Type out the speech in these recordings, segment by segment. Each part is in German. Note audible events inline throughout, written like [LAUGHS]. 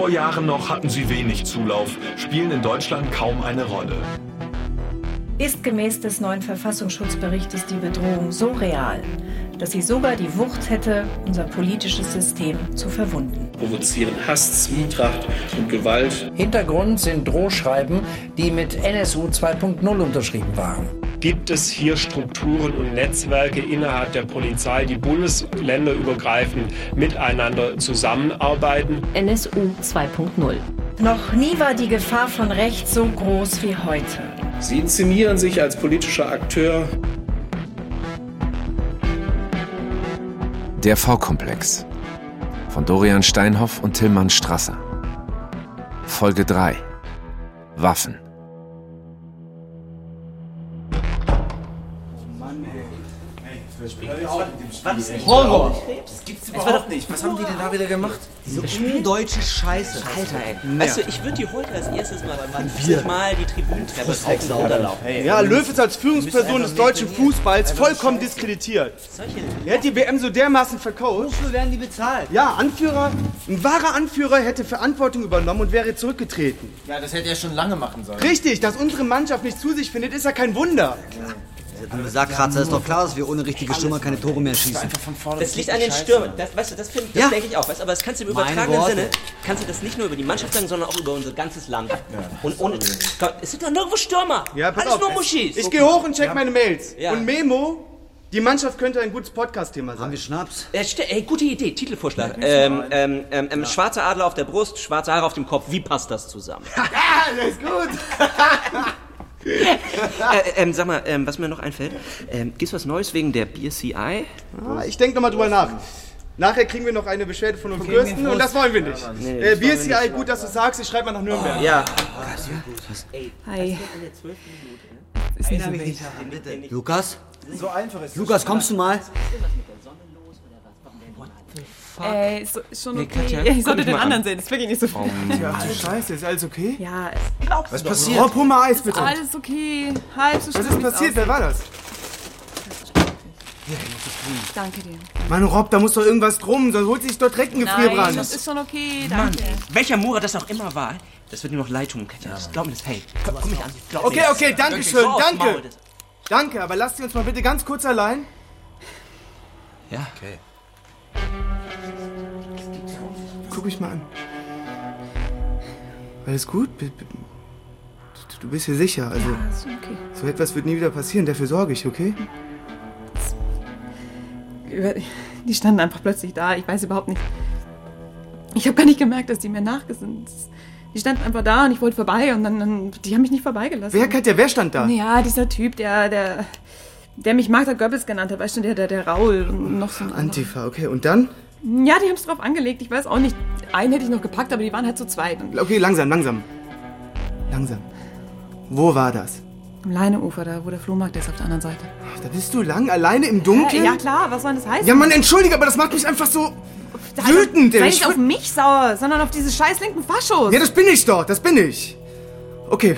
vor Jahren noch hatten sie wenig Zulauf, spielen in Deutschland kaum eine Rolle. Ist gemäß des neuen Verfassungsschutzberichtes die Bedrohung so real, dass sie sogar die Wucht hätte, unser politisches System zu verwunden? Provozieren Hass, Zwietracht und Gewalt. Hintergrund sind Drohschreiben, die mit NSU 2.0 unterschrieben waren. Gibt es hier Strukturen und Netzwerke innerhalb der Polizei, die bundesländerübergreifend miteinander zusammenarbeiten? NSU 2.0. Noch nie war die Gefahr von rechts so groß wie heute. Sie inszenieren sich als politischer Akteur. Der V-Komplex von Dorian Steinhoff und Tillmann Strasser. Folge 3 Waffen. Was? Horror! Das gibt's überhaupt nicht. Was haben die denn da wieder gemacht? Diese undeutsche Scheiße. Alter, ey. Weißt du, ich würde die heute als erstes mal, wir. mal die Tribünentreppe rauf und runterlaufen. Hey, ja, Löw ist als Führungsperson des deutschen Fußballs vollkommen diskreditiert. Er hat die WM so dermaßen vercoacht. Wofür werden die bezahlt? Ja, Anführer, ein wahrer Anführer hätte Verantwortung übernommen und wäre zurückgetreten. Ja, das hätte er schon lange machen sollen. Richtig, dass unsere Mannschaft nicht zu sich findet, ist ja kein Wunder. Dieser Sackkratzer ist doch klar, dass wir ohne richtige Stürmer keine Tore mehr schießen. Das liegt an den Stürmern. Das, weißt du, das, find- das Ja. denke ich auch. Weißt, aber das kannst du im übertragenen. Sinne, kannst du das nicht nur über die Mannschaft sagen, sondern auch über unser ganzes Land. Und ohne, es sind doch nirgendwo Stürmer. Ja, pass Alles auf. nur Muschis. Ich gehe hoch und check meine Mails. Ja. Und Memo, die Mannschaft könnte ein gutes Podcast-Thema sein. Haben wir Schnaps? Äh, ste- ey, gute Idee, Titelvorschlag. Ähm, ähm, ähm, ähm, Schwarzer Adler auf der Brust, schwarze Haare auf dem Kopf. Wie passt das zusammen? [LAUGHS] Ja, das ist gut. [LAUGHS] äh, ähm, sag mal, ähm, was mir noch einfällt. Ähm, gibt's was Neues wegen der BSCI? Ah, ich denke nochmal drüber nach. Nachher kriegen wir noch eine Beschwerde von den Fürsten und das wollen wir nicht. Nee, nee, äh, BSCI, nicht. gut, dass du sagst, ich schreibe mal nach Nürnberg. Ja. Hi. Ist nicht so. Lukas? So einfach ist Lukas, kommst du mal? Äh, ist, so- ist schon Nee, okay. Katja, [LAUGHS] ich sollte den mal anderen an. sehen, das ist wirklich nicht so viel. Ach du Scheiße, ist alles okay? Ja, Was passiert? Rob, hol mal Eis, bitte. alles okay. Halb so Was ist passiert? Wer aussieht. war das? Danke dir. Mann, Rob, da muss doch irgendwas drum, sonst holt sich dort direkt ein Nein, Gefrierbrand. das ist schon okay. Mann, Danke. welcher Mura das auch immer war, das wird mir noch leid tun, Katja. Glaub mir das, hey. Komm, komm mich an. Glaub Okay, mir okay, danke schön, danke. Danke, aber lasst Sie uns mal bitte ganz kurz allein. Ja. Okay. Guck mich mal an. Alles gut? Du- bist hier sicher, also Ja, ist okay. so etwas wird nie wieder passieren, dafür sorge ich, okay? Die standen einfach plötzlich da. Ich weiß überhaupt nicht. Ich habe gar nicht gemerkt, dass die mir nachgesinnt sind. Die standen einfach da und ich wollte vorbei und dann, dann die haben mich nicht vorbeigelassen. Wer, Katja, wer stand da? Ja, dieser Typ, der, der, der mich Magda Goebbels genannt hat, weißt du, der, der, der Raul und noch so ein. Antifa, okay, und dann? Ja, die haben es drauf angelegt. Ich weiß auch nicht. Einen hätte ich noch gepackt, aber die waren halt zu zweit. Und Okay, langsam, langsam. Langsam. Wo war das? Am Leineufer, da wo der Flohmarkt ist auf der anderen Seite. Da bist du lang, alleine im Dunkeln? Ja, ja klar, was soll das heißen? Ja, Mann, entschuldige, aber das macht mich einfach so Da- wütend. Sei ey. nicht auf mich sauer, sondern auf diese scheiß linken Faschos. Ja, das bin ich doch, das bin ich. Okay.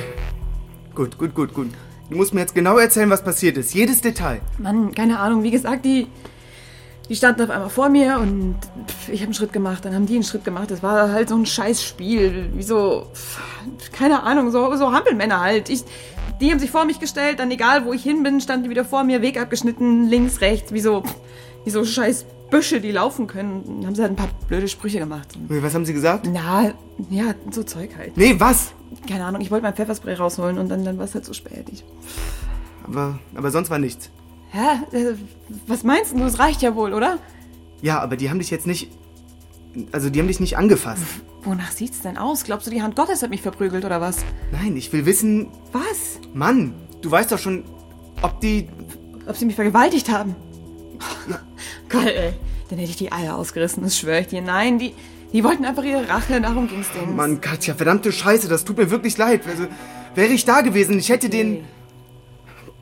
Gut, gut, gut, gut. Du musst mir jetzt genau erzählen, was passiert ist. Jedes Detail. Mann, keine Ahnung. Wie gesagt, die, die standen auf einmal vor mir und ich habe einen Schritt gemacht. Dann haben die einen Schritt gemacht. Das war halt so ein scheiß Spiel. Wie so, keine Ahnung, so, so Hampelmänner halt. Ich, die haben sich vor mich gestellt, dann egal wo ich hin bin, standen die wieder vor mir, Weg abgeschnitten, links, rechts, wie so, wie so scheiß Büsche, die laufen können. Dann haben sie halt ein paar blöde Sprüche gemacht. Was haben sie gesagt? Na, ja, so Zeug halt. Nee, was? Keine Ahnung, ich wollte mein Pfefferspray rausholen und dann, dann war es halt zu spät. Ich, Aber, aber sonst war nichts. Hä? Äh, was meinst du? Das reicht ja wohl, oder? Ja, aber die haben dich jetzt nicht. Also, die haben dich nicht angefasst. Wonach sieht's denn aus? Glaubst du, die Hand Gottes hat mich verprügelt oder was? Nein, ich will wissen. Was? Mann, du weißt doch schon, ob die. Ob sie mich vergewaltigt haben? [LAUGHS] Geil, ey. Dann hätte ich die Eier ausgerissen, das schwöre ich dir. Nein, die, die wollten einfach ihre Rache, darum ging's denen. Mann, Katja, verdammte Scheiße, das tut mir wirklich leid. Also, wäre ich da gewesen, ich hätte den.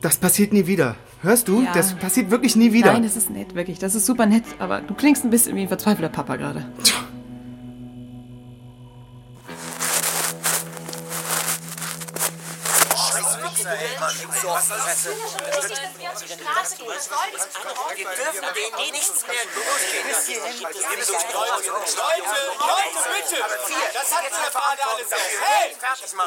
Das passiert nie wieder. Hörst du? Ja. Das passiert wirklich nie wieder. Nein, das ist nett, wirklich. Das ist super nett. Aber du klingst ein bisschen wie ein verzweifelter Papa gerade. Fresse. Wir dürfen denen eh nichts mehr losgehen. Wir müssen Leute, Leute, bitte! Das hat der Vater alles Hey!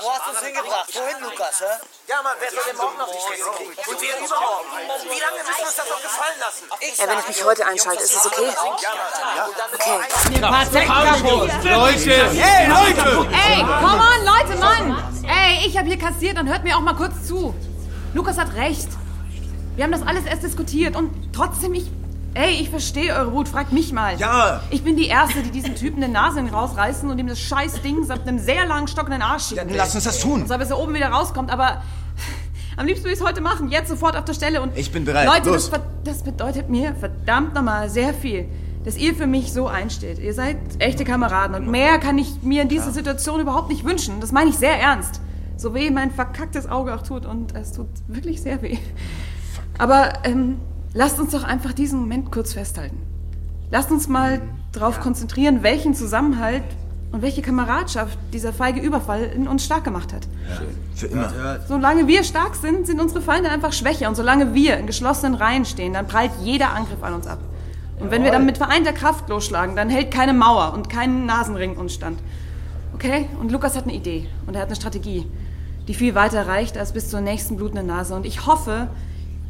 Wo hast du uns hingebracht? Wohin, Lukas? Hä? Ja, Mann, wer soll den morgen noch nicht kriegen? Und wir übermorgen. Wie lange müssen wir uns das noch gefallen lassen? Ja, wenn ich mich heute einschalte, ist es okay? Okay. Leute! Hey, Leute! Ey, come on, Leute, Mann! Ey, ich habe hier kassiert und hört mir auch mal kurz zu. Lukas hat recht. Wir haben das alles erst diskutiert und trotzdem, ich. Ey, ich verstehe eure Wut, fragt mich mal. Ja. Ich bin die Erste, die diesen Typen eine Nase rausreißen und ihm das scheiß Ding samt einem sehr langen Stock in den Arsch schieben. Dann lass uns das tun. So, bis er oben wieder rauskommt, aber. Am liebsten würde ich es heute machen, jetzt sofort auf der Stelle und. Ich bin bereit. Leute, das, das bedeutet mir verdammt nochmal sehr viel, dass ihr für mich so einsteht. Ihr seid echte Kameraden und mehr kann ich mir in dieser Situation überhaupt nicht wünschen. Das meine ich sehr ernst. So weh mein verkacktes Auge auch tut und es tut wirklich sehr weh. Aber ähm, lasst uns doch einfach diesen Moment kurz festhalten. Lasst uns mal darauf konzentrieren, welchen Zusammenhalt und welche Kameradschaft dieser feige Überfall in uns stark gemacht hat. Für immer. Solange wir stark sind, sind unsere Feinde einfach schwächer. Und solange wir in geschlossenen Reihen stehen, dann prallt jeder Angriff an uns ab. Und wenn wir dann mit vereinter Kraft losschlagen, dann hält keine Mauer und kein Nasenring uns stand. Okay? Und Lukas hat eine Idee und er hat eine Strategie, die viel weiter reicht als bis zur nächsten blutenden Nase. Und ich hoffe,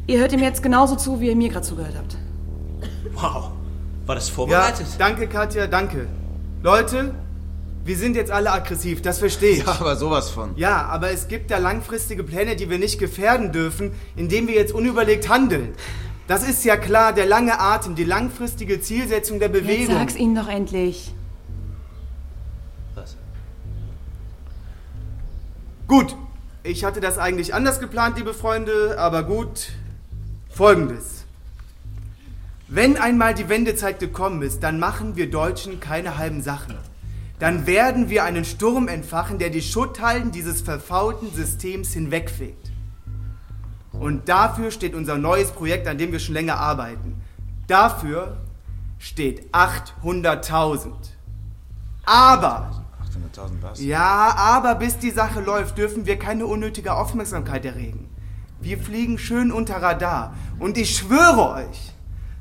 ihr hört ihm jetzt genauso zu, wie ihr mir gerade zugehört habt. Wow. War das Ja, vorbereitet? danke, Katja, danke. Leute, wir sind jetzt alle aggressiv, das verstehe ich. Ja, aber sowas von. Ja, aber es gibt da langfristige Pläne, die wir nicht gefährden dürfen, indem wir jetzt unüberlegt handeln. Das ist ja klar, der lange Atem, die langfristige Zielsetzung der Jetzt Bewegung. sag's ihnen doch endlich. Was? Gut, ich hatte das eigentlich anders geplant, liebe Freunde, aber gut. Folgendes. Wenn einmal die Wendezeit gekommen ist, dann machen wir Deutschen keine halben Sachen. Dann werden wir einen Sturm entfachen, der die Schutthalden dieses verfaulten Systems hinwegfegt. Und dafür steht unser neues Projekt, an dem wir schon länger arbeiten. Dafür steht 800.000. Aber 800.000 was? ja, aber bis die Sache läuft, dürfen wir keine unnötige Aufmerksamkeit erregen. Wir fliegen schön unter Radar. Und ich schwöre euch,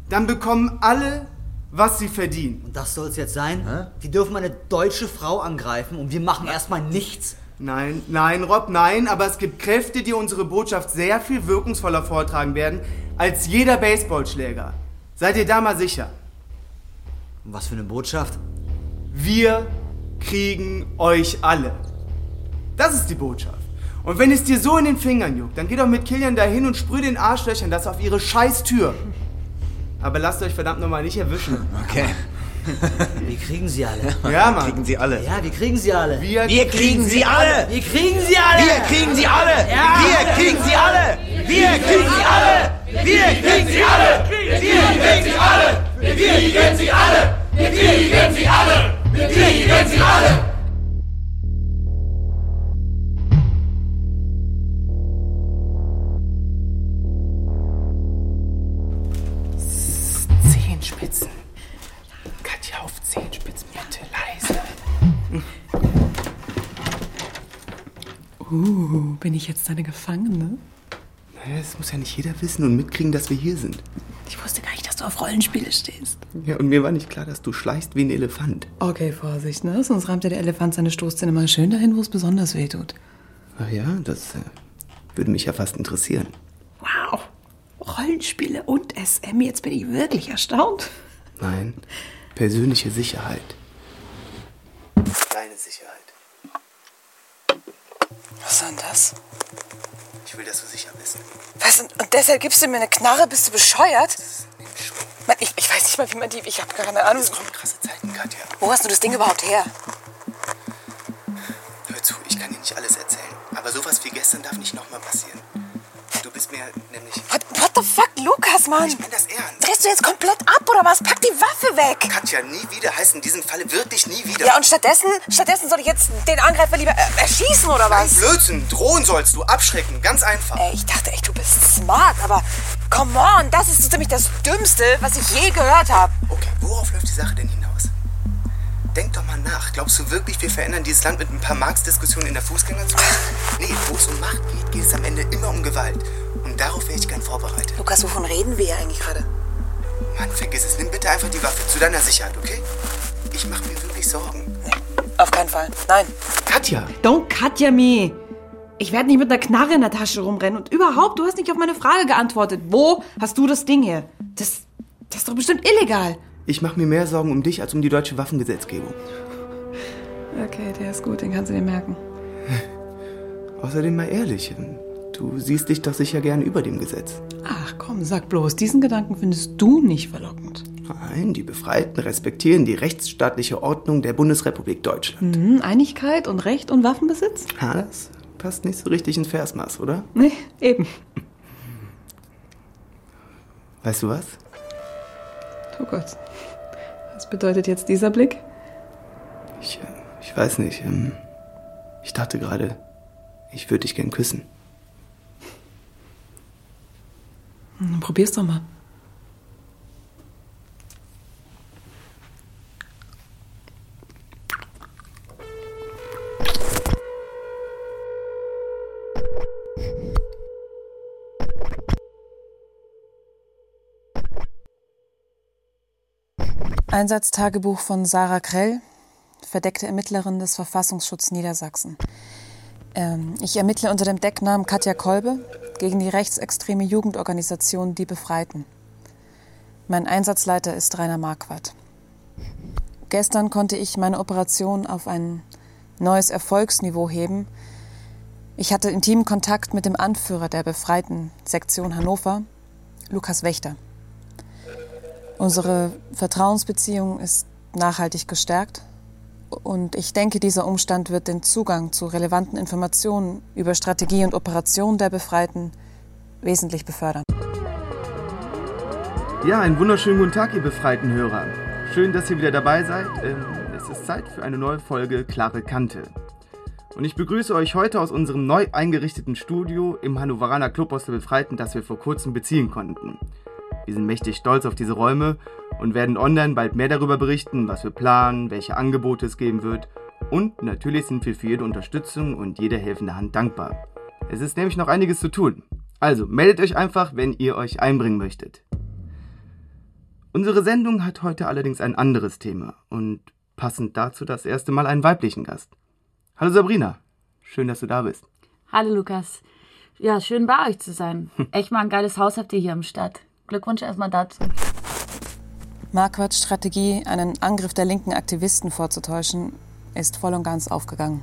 dann bekommen alle, was sie verdienen. Und das soll's jetzt sein? Die dürfen eine deutsche Frau angreifen und wir machen erstmal nichts. Nein, nein, Rob, nein, aber es gibt Kräfte, die unsere Botschaft sehr viel wirkungsvoller vortragen werden als jeder Baseballschläger. Seid ihr da mal sicher? Und was für eine Botschaft? Wir kriegen euch alle. Das ist die Botschaft. Und wenn es dir so in den Fingern juckt, dann geh doch mit Killian dahin und sprüh den Arschlöchern das auf ihre scheiß Tür. Aber lasst euch verdammt nochmal nicht erwischen. Okay. Wir kriegen sie alle. Ja, Mann. Kriegen sie alle. Ja, wir kriegen sie alle. Wir, Wir kriegen sie alle! Wir kriegen sie alle! Wir kriegen sie alle! Wir kriegen sie alle! Wir kriegen sie alle! Wir kriegen sie alle! Wir kriegen sie alle! Wir kriegen sie alle! Wir kriegen sie alle! Wir kriegen sie alle! Zehenspitzen. Katja auf Zehenspitzen, bitte leise. Uh, bin ich jetzt deine Gefangene? Naja, das muss ja nicht jeder wissen und mitkriegen, dass wir hier sind. Ich wusste gar nicht, dass du auf Rollenspiele stehst. Ja, und mir war nicht klar, dass du schleichst wie ein Elefant. Okay, Vorsicht, ne? Sonst rammt ja der Elefant seine Stoßzähne mal schön dahin, wo es besonders weh tut. Ach ja, das äh, würde mich ja fast interessieren. Wow. Rollenspiele und SM, jetzt bin ich wirklich erstaunt. Nein, persönliche Sicherheit. Deine Sicherheit. Was ist denn das? Ich will, dass du sicher bist. Was? Und und deshalb gibst du mir eine Knarre? Bist du bescheuert? Mann, ich, ich weiß nicht mal, wie man die... Ich habe keine Ahnung. Es kommen krasse Zeiten, Katja. Wo hast du das Ding überhaupt her? Hör zu, ich kann dir nicht alles erzählen. Aber sowas wie gestern darf nicht nochmal passieren. Du bist mir nämlich... What, what the fuck, Lukas, Mann? Ich meine das ernst. Drehst du jetzt komplett ab oder was? Pack die Waffe weg! Katja, nie wieder heißt in diesem Falle wirklich nie wieder. Ja, und stattdessen, stattdessen soll ich jetzt den Angreifer lieber äh, erschießen oder was? Blödsinn, drohen sollst du, abschrecken, ganz einfach. Ey, ich dachte echt, du bist smart, aber come on, das ist so ziemlich das Dümmste, was ich je gehört habe. Okay, worauf läuft die Sache denn hinaus? Denk doch mal nach. Glaubst du wirklich, wir verändern dieses Land mit ein paar Marx-Diskussionen in der Fußgängerzone? [LAUGHS] Nee, wo es um Macht geht, geht es am Ende immer um Gewalt. Und darum vorbereitet. Lukas, wovon reden wir hier eigentlich gerade? Mann, vergiss es. Nimm bitte einfach die Waffe. Zu deiner Sicherheit, okay? Ich mache mir wirklich Sorgen. Auf keinen Fall. Nein. Katja! Don't Katja me. Ich werde nicht mit einer Knarre in der Tasche rumrennen. Und überhaupt, du hast nicht auf meine Frage geantwortet. Wo hast du das Ding hier? Das, das ist doch bestimmt illegal. Ich mache mir mehr Sorgen um dich als um die deutsche Waffengesetzgebung. Okay, der ist gut, den kannst du dir merken. [LAUGHS] Außerdem mal ehrlich, du siehst dich doch sicher gern über dem Gesetz. Ach komm, sag bloß, diesen Gedanken findest du nicht verlockend. Nein, die Befreiten respektieren die rechtsstaatliche Ordnung der Bundesrepublik Deutschland. Mhm, Einigkeit und Recht und Waffenbesitz? Ha, das passt nicht so richtig ins Versmaß, oder? Nee, eben. Weißt du was? Oh Gott. Was bedeutet jetzt dieser Blick? Ich, äh, ich weiß nicht. ähm, Ich dachte gerade, ich würde dich gern küssen. Hm, Probier's doch mal. Einsatztagebuch von Sarah Krell, verdeckte Ermittlerin des Verfassungsschutz Niedersachsen. Ähm, ich ermittle unter dem Decknamen Katja Kolbe gegen die rechtsextreme Jugendorganisation Die Befreiten. Mein Einsatzleiter ist Rainer Marquardt. Gestern konnte ich meine Operation auf ein neues Erfolgsniveau heben. Ich hatte intimen Kontakt mit dem Anführer der Befreiten Sektion Hannover, Lukas Wächter. Unsere Vertrauensbeziehung ist nachhaltig gestärkt und ich denke, dieser Umstand wird den Zugang zu relevanten Informationen über Strategie und Operation der Befreiten wesentlich befördern. Ja, einen wunderschönen guten Tag, ihr befreiten Hörer. Schön, dass ihr wieder dabei seid. Ähm, Es ist Zeit für eine neue Folge Klare Kante. Und ich begrüße euch heute aus unserem neu eingerichteten Studio im Hannoveraner Clubhaus der Befreiten, das wir vor kurzem beziehen konnten. Wir sind mächtig stolz auf diese Räume und werden online bald mehr darüber berichten, was wir planen, welche Angebote es geben wird. Und natürlich sind wir für jede Unterstützung und jede helfende Hand dankbar. Es ist nämlich noch einiges zu tun. Also meldet euch einfach, wenn ihr euch einbringen möchtet. Unsere Sendung hat heute allerdings ein anderes Thema und passend dazu das erste Mal einen weiblichen Gast. Hallo Sabrina, schön, dass du da bist. Hallo Lukas. Ja, schön bei euch zu sein. [LAUGHS] Echt mal ein geiles Haus habt ihr hier im Stadt. Glückwunsch erstmal dazu. Marquards Strategie, einen Angriff der linken Aktivisten vorzutäuschen, ist voll und ganz aufgegangen.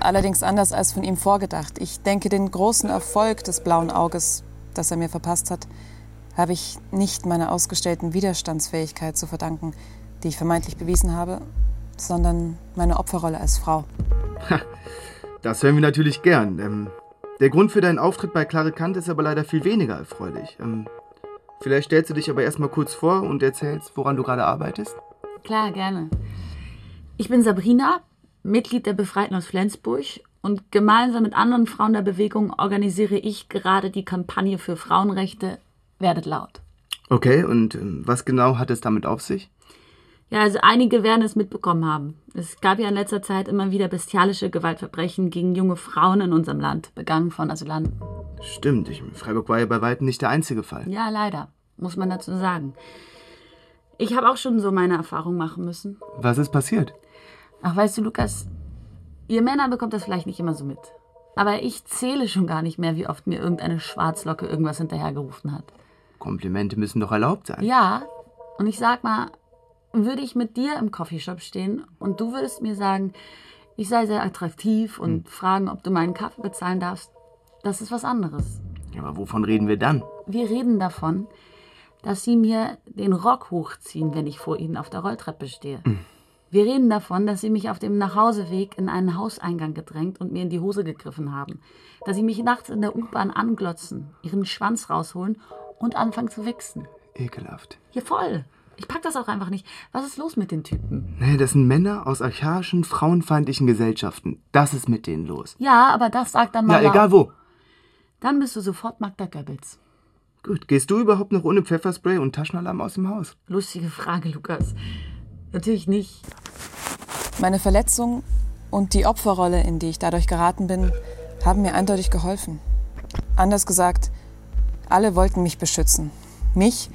Allerdings anders als von ihm vorgedacht. Ich denke, den großen Erfolg des blauen Auges, das er mir verpasst hat, habe ich nicht meiner ausgestellten Widerstandsfähigkeit zu verdanken, die ich vermeintlich bewiesen habe, sondern meiner Opferrolle als Frau. Das hören wir natürlich gern. Ähm, der Grund für deinen Auftritt bei Klare Kant ist aber leider viel weniger erfreulich. Vielleicht stellst du dich aber erstmal kurz vor und erzählst, woran du gerade arbeitest. Klar, gerne. Ich bin Sabrina, Mitglied der Befreiten aus Flensburg und gemeinsam mit anderen Frauen der Bewegung organisiere ich gerade die Kampagne für Frauenrechte Werdet laut. Okay, und ähm, was genau hat es damit auf sich? Ja, also einige werden es mitbekommen haben. Es gab ja in letzter Zeit immer wieder bestialische Gewaltverbrechen gegen junge Frauen in unserem Land, begangen von Asylanten. Stimmt, ich, Freiburg war ja bei weitem nicht der einzige Fall. Ja, leider, muss man dazu sagen. Ich habe auch schon so meine Erfahrung machen müssen. Was ist passiert? Ach, weißt du, Lukas, ihr Männer bekommt das vielleicht nicht immer so mit. Aber ich zähle schon gar nicht mehr, wie oft mir irgendeine Schwarzlocke irgendwas hinterhergerufen hat. Komplimente müssen doch erlaubt sein. Ja, und ich sag mal, würde ich mit dir im Coffeeshop stehen und du würdest mir sagen, ich sei sehr attraktiv und fragen, ob du meinen Kaffee bezahlen darfst, das ist was anderes. Ja, aber wovon reden wir dann? Wir reden davon, dass sie mir den Rock hochziehen, wenn ich vor ihnen auf der Rolltreppe stehe. Wir reden davon, dass sie mich auf dem Nachhauseweg in einen Hauseingang gedrängt und mir in die Hose gegriffen haben. Dass sie mich nachts in der U-Bahn anglotzen, ihren Schwanz rausholen und anfangen zu wichsen. Ekelhaft. Hier voll. Ich pack das auch einfach nicht. Was ist los mit den Typen? Nee, das sind Männer aus archaischen, frauenfeindlichen Gesellschaften. Das ist mit denen los. Ja, aber das sagt dann mal. Ja, egal wo. Dann bist du sofort Magda Goebbels. Gut, gehst du überhaupt noch ohne Pfefferspray und Taschenalarm aus dem Haus? Lustige Frage, Lukas. Natürlich nicht. Meine Verletzung und die Opferrolle, in die ich dadurch geraten bin, haben mir eindeutig geholfen. Anders gesagt, Alle wollten mich beschützen. Mich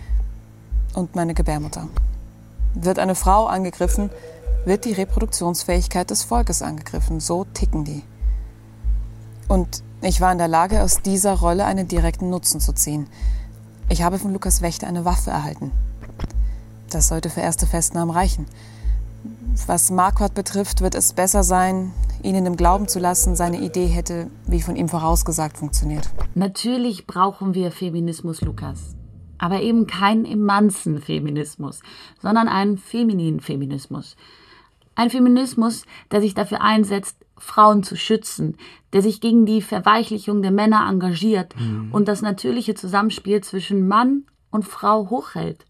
und meine Gebärmutter. Wird eine Frau angegriffen, wird die Reproduktionsfähigkeit des Volkes angegriffen. So ticken die. Und ich war in der Lage, aus dieser Rolle einen direkten Nutzen zu ziehen. Ich habe von Lukas Wächter eine Waffe erhalten. Das sollte für erste Festnahmen reichen. Was Marquardt betrifft, wird es besser sein, ihn im Glauben zu lassen, seine Idee hätte, wie von ihm vorausgesagt, funktioniert. Natürlich brauchen wir Feminismus, Lukas. Aber eben keinen immanzen Feminismus, sondern einen femininen Feminismus. Ein Feminismus, der sich dafür einsetzt, Frauen zu schützen, der sich gegen die Verweichlichung der Männer engagiert Mhm. und das natürliche Zusammenspiel zwischen Mann und Frau hochhält.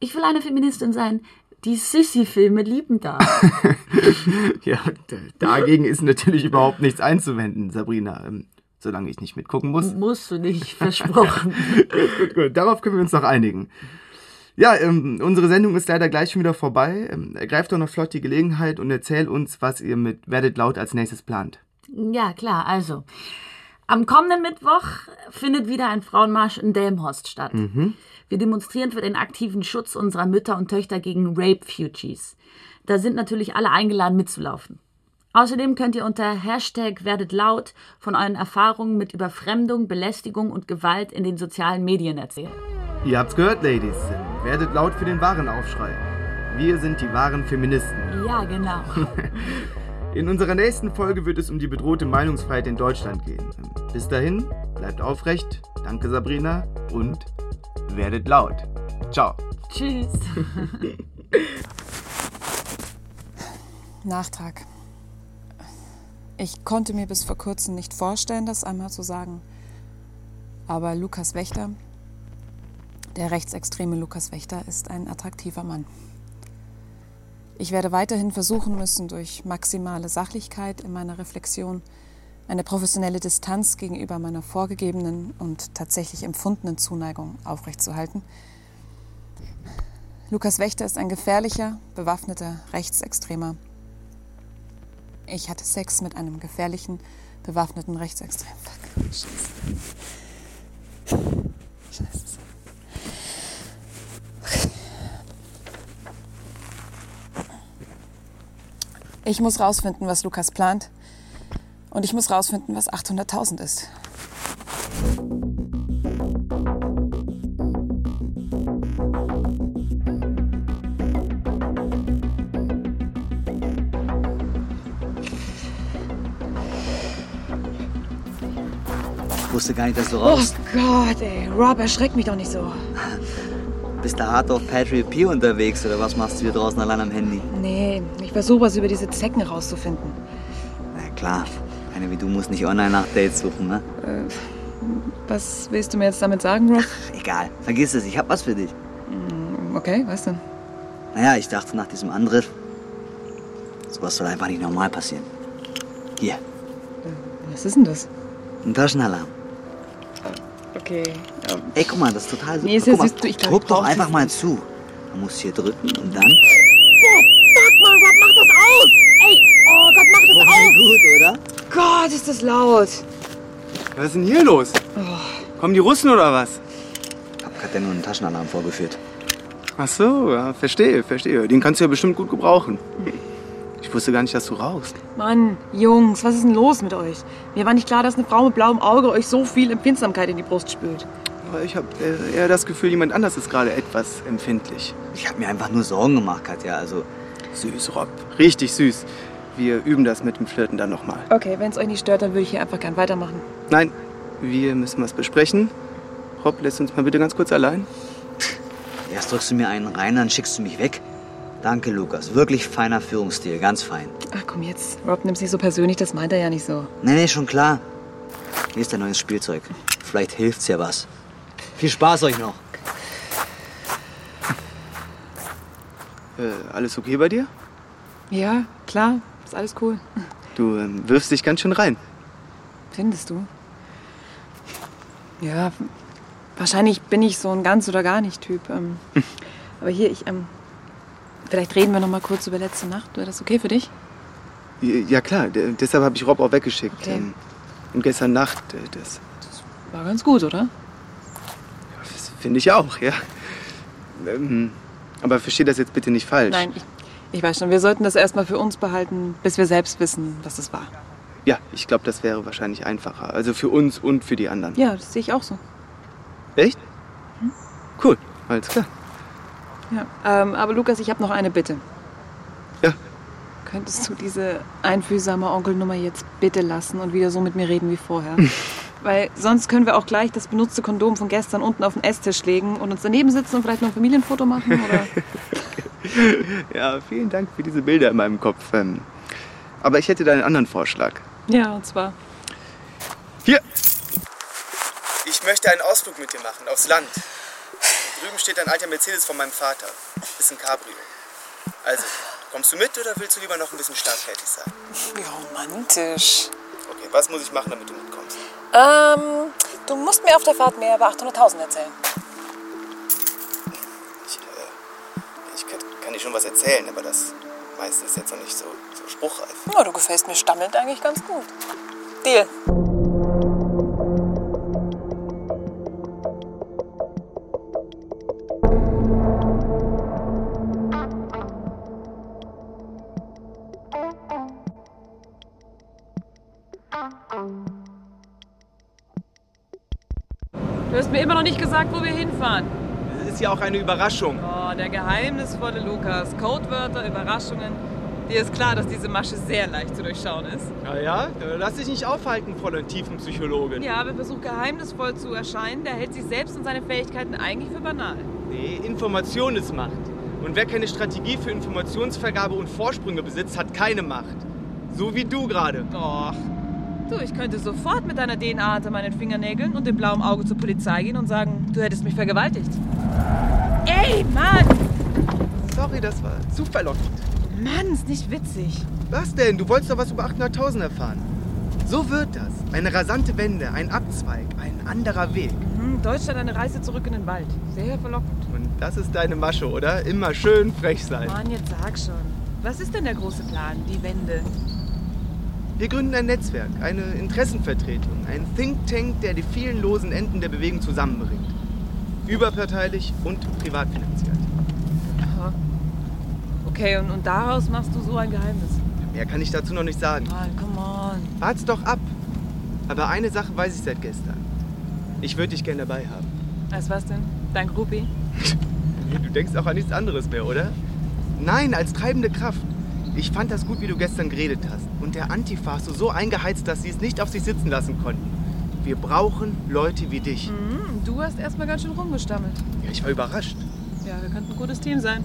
Ich will eine Feministin sein, die Sissy-Filme lieben darf. [LAUGHS] Ja, dagegen ist natürlich überhaupt nichts einzuwenden, Sabrina. Ähm, solange ich nicht mitgucken muss. Musst du nicht, versprochen. [LAUGHS] gut, gut, gut. Darauf können wir uns noch einigen. Ja, ähm, unsere Sendung ist leider gleich schon wieder vorbei. Ähm, ergreift doch noch flott die Gelegenheit und erzählt uns, was ihr mit Werdet laut als nächstes plant. Ja, klar, also. Am kommenden Mittwoch findet wieder ein Frauenmarsch in Delmhorst statt. Mhm. Wir demonstrieren für den aktiven Schutz unserer Mütter und Töchter gegen Rape-Fugees. Da sind natürlich alle eingeladen mitzulaufen. Außerdem könnt ihr unter Hashtag werdet laut von euren Erfahrungen mit Überfremdung, Belästigung und Gewalt in den sozialen Medien erzählen. Ihr habt's gehört, Ladies. Werdet laut für den wahren Aufschrei. Wir sind die wahren Feministen. Ja, genau. [LAUGHS] In unserer nächsten Folge wird es um die bedrohte Meinungsfreiheit in Deutschland gehen. Bis dahin, bleibt aufrecht. Danke, Sabrina. Und werdet laut. Ciao. Tschüss. [LAUGHS] Nachtrag. Ich konnte mir bis vor kurzem nicht vorstellen, das einmal zu sagen. Aber Lukas Wächter, der rechtsextreme Lukas Wächter, ist ein attraktiver Mann. Ich werde weiterhin versuchen müssen, durch maximale Sachlichkeit in meiner Reflexion eine professionelle Distanz gegenüber meiner vorgegebenen und tatsächlich empfundenen Zuneigung aufrechtzuerhalten. Lukas Wächter ist ein gefährlicher, bewaffneter Rechtsextremer. Ich hatte Sex mit einem gefährlichen, bewaffneten Rechtsextremen. Fuck. Scheiße. Scheiße. Ich muss rausfinden, was Lukas plant. Und ich muss rausfinden, was 800.000 ist. Wusste gar nicht, dass du Oh raus Gott, ey. Rob, erschreck mich doch nicht so. bist. Da hart auf Patriot P unterwegs oder was machst du hier draußen allein am Handy? Nee, ich versuche was über diese Zecken rauszufinden. Na klar, eine wie du muss nicht online nach Dates suchen, ne? Äh, was willst du mir jetzt damit sagen, Rob? Egal, vergiss es, ich hab was für dich. Mm, Okay, was denn? Naja, ich dachte nach diesem Angriff, sowas soll einfach nicht normal passieren. Hier, Was ist denn das? ein Taschenalarm. Okay. Ey, guck mal, das ist total super. Nee, ist ja guck mal, süß, du, ich glaub, ich doch brauch einfach das mal zu. Man muss hier drücken und dann... Sag mal, Rob, mach das aus! Ey, oh Gott, mach das Oh, aus! gut, oder? Gott, ist das laut! Was ist denn hier los? Kommen die Russen oder was? Hab grad ja nur einen Taschenalarm vorgeführt. Ach so, ja, verstehe, verstehe. Den kannst du ja bestimmt gut gebrauchen. [LAUGHS] Ich wusste gar nicht, dass du rauchst. Mann, Jungs, was ist denn los mit euch? Mir war nicht klar, dass eine Frau mit blauem Auge euch so viel Empfindsamkeit in die Brust spült. Aber ich habe äh, eher das Gefühl, jemand anders ist gerade etwas empfindlich. Ich habe mir einfach nur Sorgen gemacht, Katja. Also, Süß, Rob. Richtig süß. Wir üben das mit dem Flirten dann nochmal. Okay, wenn es euch nicht stört, dann würde ich hier einfach gern weitermachen. Nein, wir müssen was besprechen. Rob, lässt uns mal bitte ganz kurz allein. erst drückst du mir einen rein, dann schickst du mich weg. Danke, Lukas. Wirklich feiner Führungsstil, ganz fein. Ach komm jetzt, Rob, nimm's nicht so persönlich, das meint er ja nicht so. Nee, nee, schon klar. Hier ist dein neues Spielzeug. Vielleicht hilft's ja was. Viel Spaß euch noch. Äh, alles okay bei dir? Ja, klar, ist alles cool. Du ähm, wirfst dich ganz schön rein. Findest du? Ja, wahrscheinlich bin ich so ein ganz oder gar nicht Typ. Ähm, [LAUGHS] aber hier, ich, ähm, vielleicht reden wir noch mal kurz über letzte Nacht. Wäre das okay für dich? Ja klar, deshalb habe ich Rob auch weggeschickt. Okay. Ähm, Und gestern Nacht, äh, das, War ganz gut, oder? Finde ich auch, ja. Ähm, aber versteh das jetzt bitte nicht falsch. Nein, ich, ich weiß schon, wir sollten das erstmal für uns behalten, bis wir selbst wissen, was das war. Ja, ich glaube, das wäre wahrscheinlich einfacher. Also für uns und für die anderen. Ja, das sehe ich auch so. Echt? Cool, alles klar. Ja. Ähm, aber Lukas, ich habe noch eine Bitte. Ja. Könntest du diese einfühlsame Onkelnummer jetzt bitte lassen und wieder so mit mir reden wie vorher? [LAUGHS] Weil sonst können wir auch gleich das benutzte Kondom von gestern unten auf den Esstisch legen und uns daneben sitzen und vielleicht noch ein Familienfoto machen, oder? [LAUGHS] Ja, vielen Dank für diese Bilder in meinem Kopf. Ähm, aber ich hätte da einen anderen Vorschlag. ja, und zwar. Hier! Ich möchte einen Ausflug mit dir machen, aufs Land. Drüben steht ein alter Mercedes von meinem Vater. Ist ein Cabrio. Also, kommst du mit oder willst du lieber noch ein bisschen startkräftig sein? Wie romantisch. Okay, was muss ich machen, damit du mitkommst? Ähm, du musst mir auf der Fahrt mehr über 800.000 erzählen. Ich, äh, ich kann, kann dir schon was erzählen, aber das meiste ist jetzt noch nicht so, so spruchreif. Na, du gefällst mir stammelnd eigentlich ganz gut. Deal. Gesagt, wo wir hinfahren. Das ist ja auch eine Überraschung. Oh, der geheimnisvolle Lukas. Codewörter, Überraschungen. Dir ist klar, dass diese Masche sehr leicht zu durchschauen ist. Na ja, lass dich nicht aufhalten, Fräulein Tiefenpsychologin. Ja, wer versucht geheimnisvoll zu erscheinen, der hält sich selbst und seine Fähigkeiten eigentlich für banal. Nee, Information ist Macht. Und wer keine Strategie für Informationsvergabe und Vorsprünge besitzt, hat keine Macht. So wie du gerade. Doch. Du, ich könnte sofort mit deiner DNA hinter meinen Fingernägeln und dem blauen Auge zur Polizei gehen und sagen, du hättest mich vergewaltigt. Ey, Mann! Sorry, das war zu verlockend. Mann, ist nicht witzig. Was denn? Du wolltest doch was über 800.000 erfahren. So wird das. Eine rasante Wende, ein Abzweig, ein anderer Weg. Hm, Deutschland eine Reise zurück in den Wald. Sehr verlockend. Und das ist deine Masche, oder? Immer schön frech sein. Mann, jetzt sag schon. Was ist denn der große Plan, die Wende? Wir gründen ein Netzwerk, eine Interessenvertretung, ein Think Tank, der die vielen losen Enden der Bewegung zusammenbringt. Überparteilich und privat finanziert. Aha. Okay, und, und daraus machst du so ein Geheimnis? Mehr kann ich dazu noch nicht sagen. Mann, come on. Wart's doch ab. Aber eine Sache weiß ich seit gestern. Ich würde dich gerne dabei haben. Als was denn? Dein Groupie? [LAUGHS] Du denkst auch an nichts anderes mehr, oder? Nein, als treibende Kraft. Ich fand das gut, wie du gestern geredet hast. Und der Antifa hast du so eingeheizt, dass sie es nicht auf sich sitzen lassen konnten. Wir brauchen Leute wie dich. Hm, du hast erstmal ganz schön rumgestammelt. Ja, ich war überrascht. Ja, wir könnten ein gutes Team sein.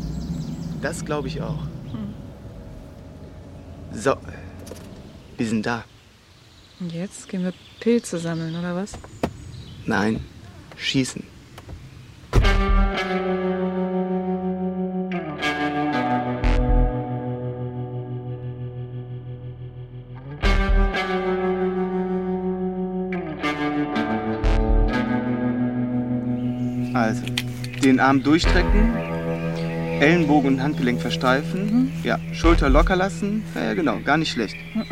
Das glaube ich auch. Hm. So, wir sind da. Und jetzt gehen wir Pilze sammeln, oder was? Nein, schießen. Den Arm durchstrecken, Ellenbogen und Handgelenk versteifen, ja, Schulter locker lassen, ja, ja genau, gar nicht schlecht. Mhm.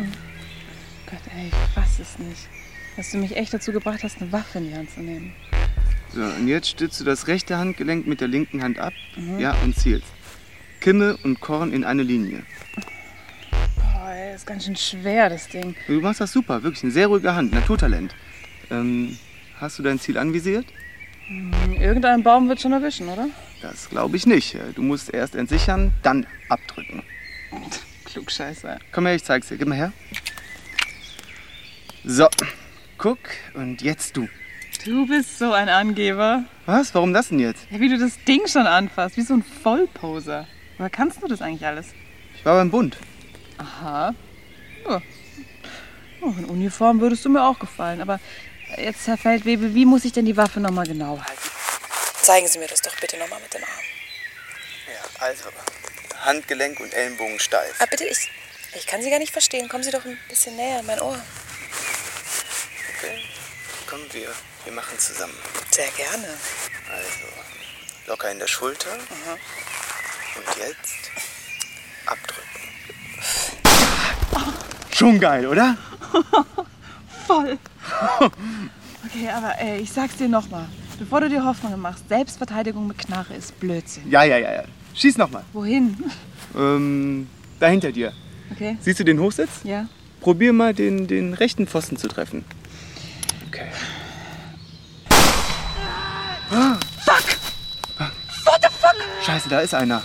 Gott, ey, ich fass es nicht. Dass du mich echt dazu gebracht hast, eine Waffe in die Hand zu nehmen. So, und jetzt stützt du das rechte Handgelenk mit der linken Hand ab, Mhm. ja, und zielst. Kimme und Korn in eine Linie. Boah, ey, ist ganz schön schwer, das Ding. Du machst das super, wirklich eine sehr ruhige Hand, Naturtalent. Ähm, hast du dein Ziel anvisiert? Hm, Irgendein Baum wird schon erwischen, oder? Das glaube ich nicht. Du musst erst entsichern, dann abdrücken. Klugscheißer. Komm her, ich zeig's dir. Gib mal her. So, guck und jetzt du. Du bist so ein Angeber. Was? Warum das denn jetzt? Ja, wie du das Ding schon anfasst, wie so ein Vollposer. Woher kannst du das eigentlich alles? Ich war beim Bund. Aha. Ja. Oh, in Uniform würdest du mir auch gefallen. Aber jetzt, Herr Feldwebel, wie muss ich denn die Waffe nochmal genau halten? Zeigen Sie mir das doch bitte nochmal mit dem Arm. Ja, also, Handgelenk und Ellenbogen steif. Ah, bitte, ich, ich kann Sie gar nicht verstehen. Kommen Sie doch ein bisschen näher an mein Ohr. Okay, komm, wir, wir machen zusammen. Sehr gerne. Also, locker in der Schulter. Und jetzt abdrücken. Schon geil, oder? [LAUGHS] Voll. [LAUGHS] Okay, aber äh, ich sag's dir nochmal. bevor du dir Hoffnungen machst, Selbstverteidigung mit Knarre ist Blödsinn. Ja, ja, ja, ja. Schieß nochmal. Wohin? Ähm, da hinter dir. Okay. Siehst du den Hochsitz? Ja. Probier mal den, den rechten Pfosten zu treffen. Okay. Ah, Fuck! What the fuck? Scheiße, da ist einer.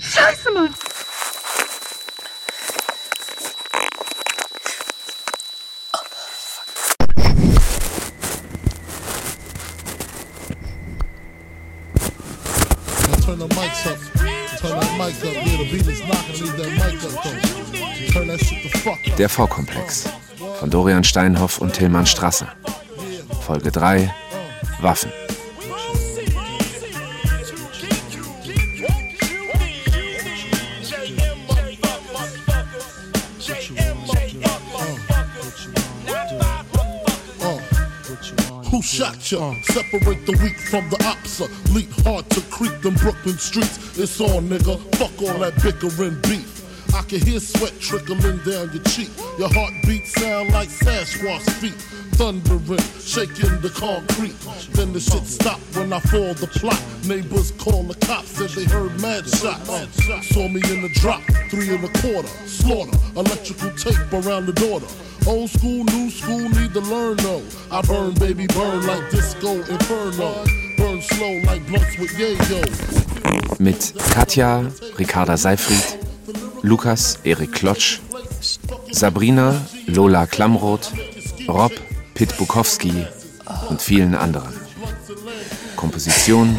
Scheiße, Mann! Turn the mics up. Turn that mic up. Yeah, the beat is knocking. Leave that mic up though. Turn that shit the fuck up. Der Vorkomplex von Dorian Steinhoff und Tillmann Strasser. Folge 3 Waffen. Separate the weak from the opsa. Leap hard to creep them Brooklyn streets. It's on, nigga. Fuck all that bickering beef. I can hear sweat trickling down your cheek. Your heartbeat sound like Sasquatch feet. Thundering, shaking the concrete. Then the shit stop when I fall the plot. Neighbors call the cops, said they heard mad shots. Saw me in the drop, three and a quarter. Slaughter, electrical tape around the daughter. Old school, new school, need to learn though. I burn, baby, burn like disco inferno. Burn slow like blunts with yayo. Mit Katja, Ricarda Seifried, Lukas, Erik Klotsch, Sabrina, Lola Klamroth, Rob, Pit Bukowski und vielen anderen. Komposition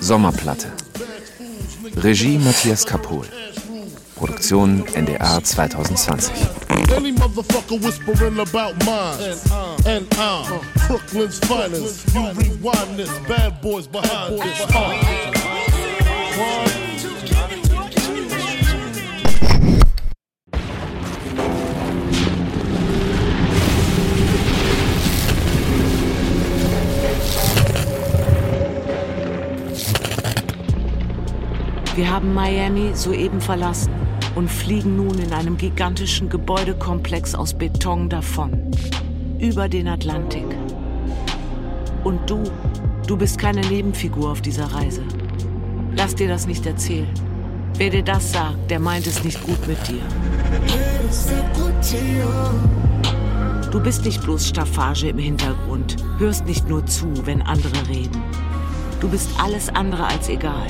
Sommerplatte. Regie Matthias Kapohl. Produktion NDR 2020. Any motherfucker whispering about mine. And I'm Brooklyn's finest. You rewind this, bad boys behind this. Wir haben Miami soeben verlassen und fliegen nun in einem gigantischen Gebäudekomplex aus Beton davon. Über den Atlantik. Und du, du bist keine Nebenfigur auf dieser Reise. Lass dir das nicht erzählen. Wer dir das sagt, der meint es nicht gut mit dir. Du bist nicht bloß Staffage im Hintergrund, hörst nicht nur zu, wenn andere reden. Du bist alles andere als egal.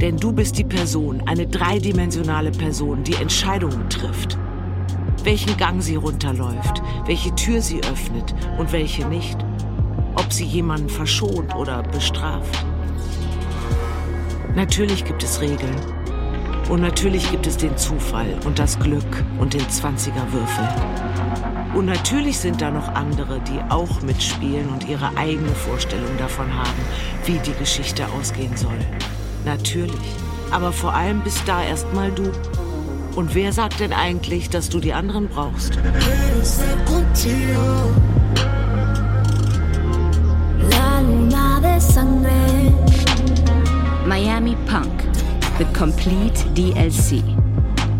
Denn du bist die Person, eine dreidimensionale Person, die Entscheidungen trifft. Welchen Gang sie runterläuft, welche Tür sie öffnet und welche nicht. Ob sie jemanden verschont oder bestraft. Natürlich gibt es Regeln. Und natürlich gibt es den Zufall und das Glück und den 20er Würfel. Und natürlich sind da noch andere, die auch mitspielen und ihre eigene Vorstellung davon haben, wie die Geschichte ausgehen soll. Natürlich. Aber vor allem bist da erstmal du. Und wer sagt denn eigentlich, dass du die anderen brauchst? Miami Punk, The Complete DLC.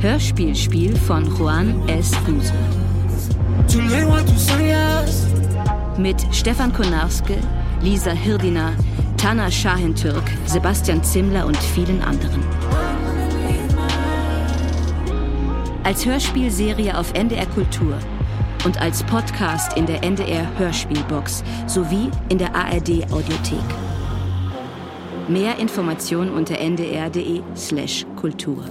Hörspielspiel von Juan S. Guse. Mit Stefan Konarske, Lisa Hirdina, Tana Schahentürk, Sebastian Zimmler und vielen anderen. Als Hörspielserie auf NDR Kultur und als Podcast in der NDR Hörspielbox sowie in der ARD Audiothek. Mehr Informationen unter ndr.de/kultur.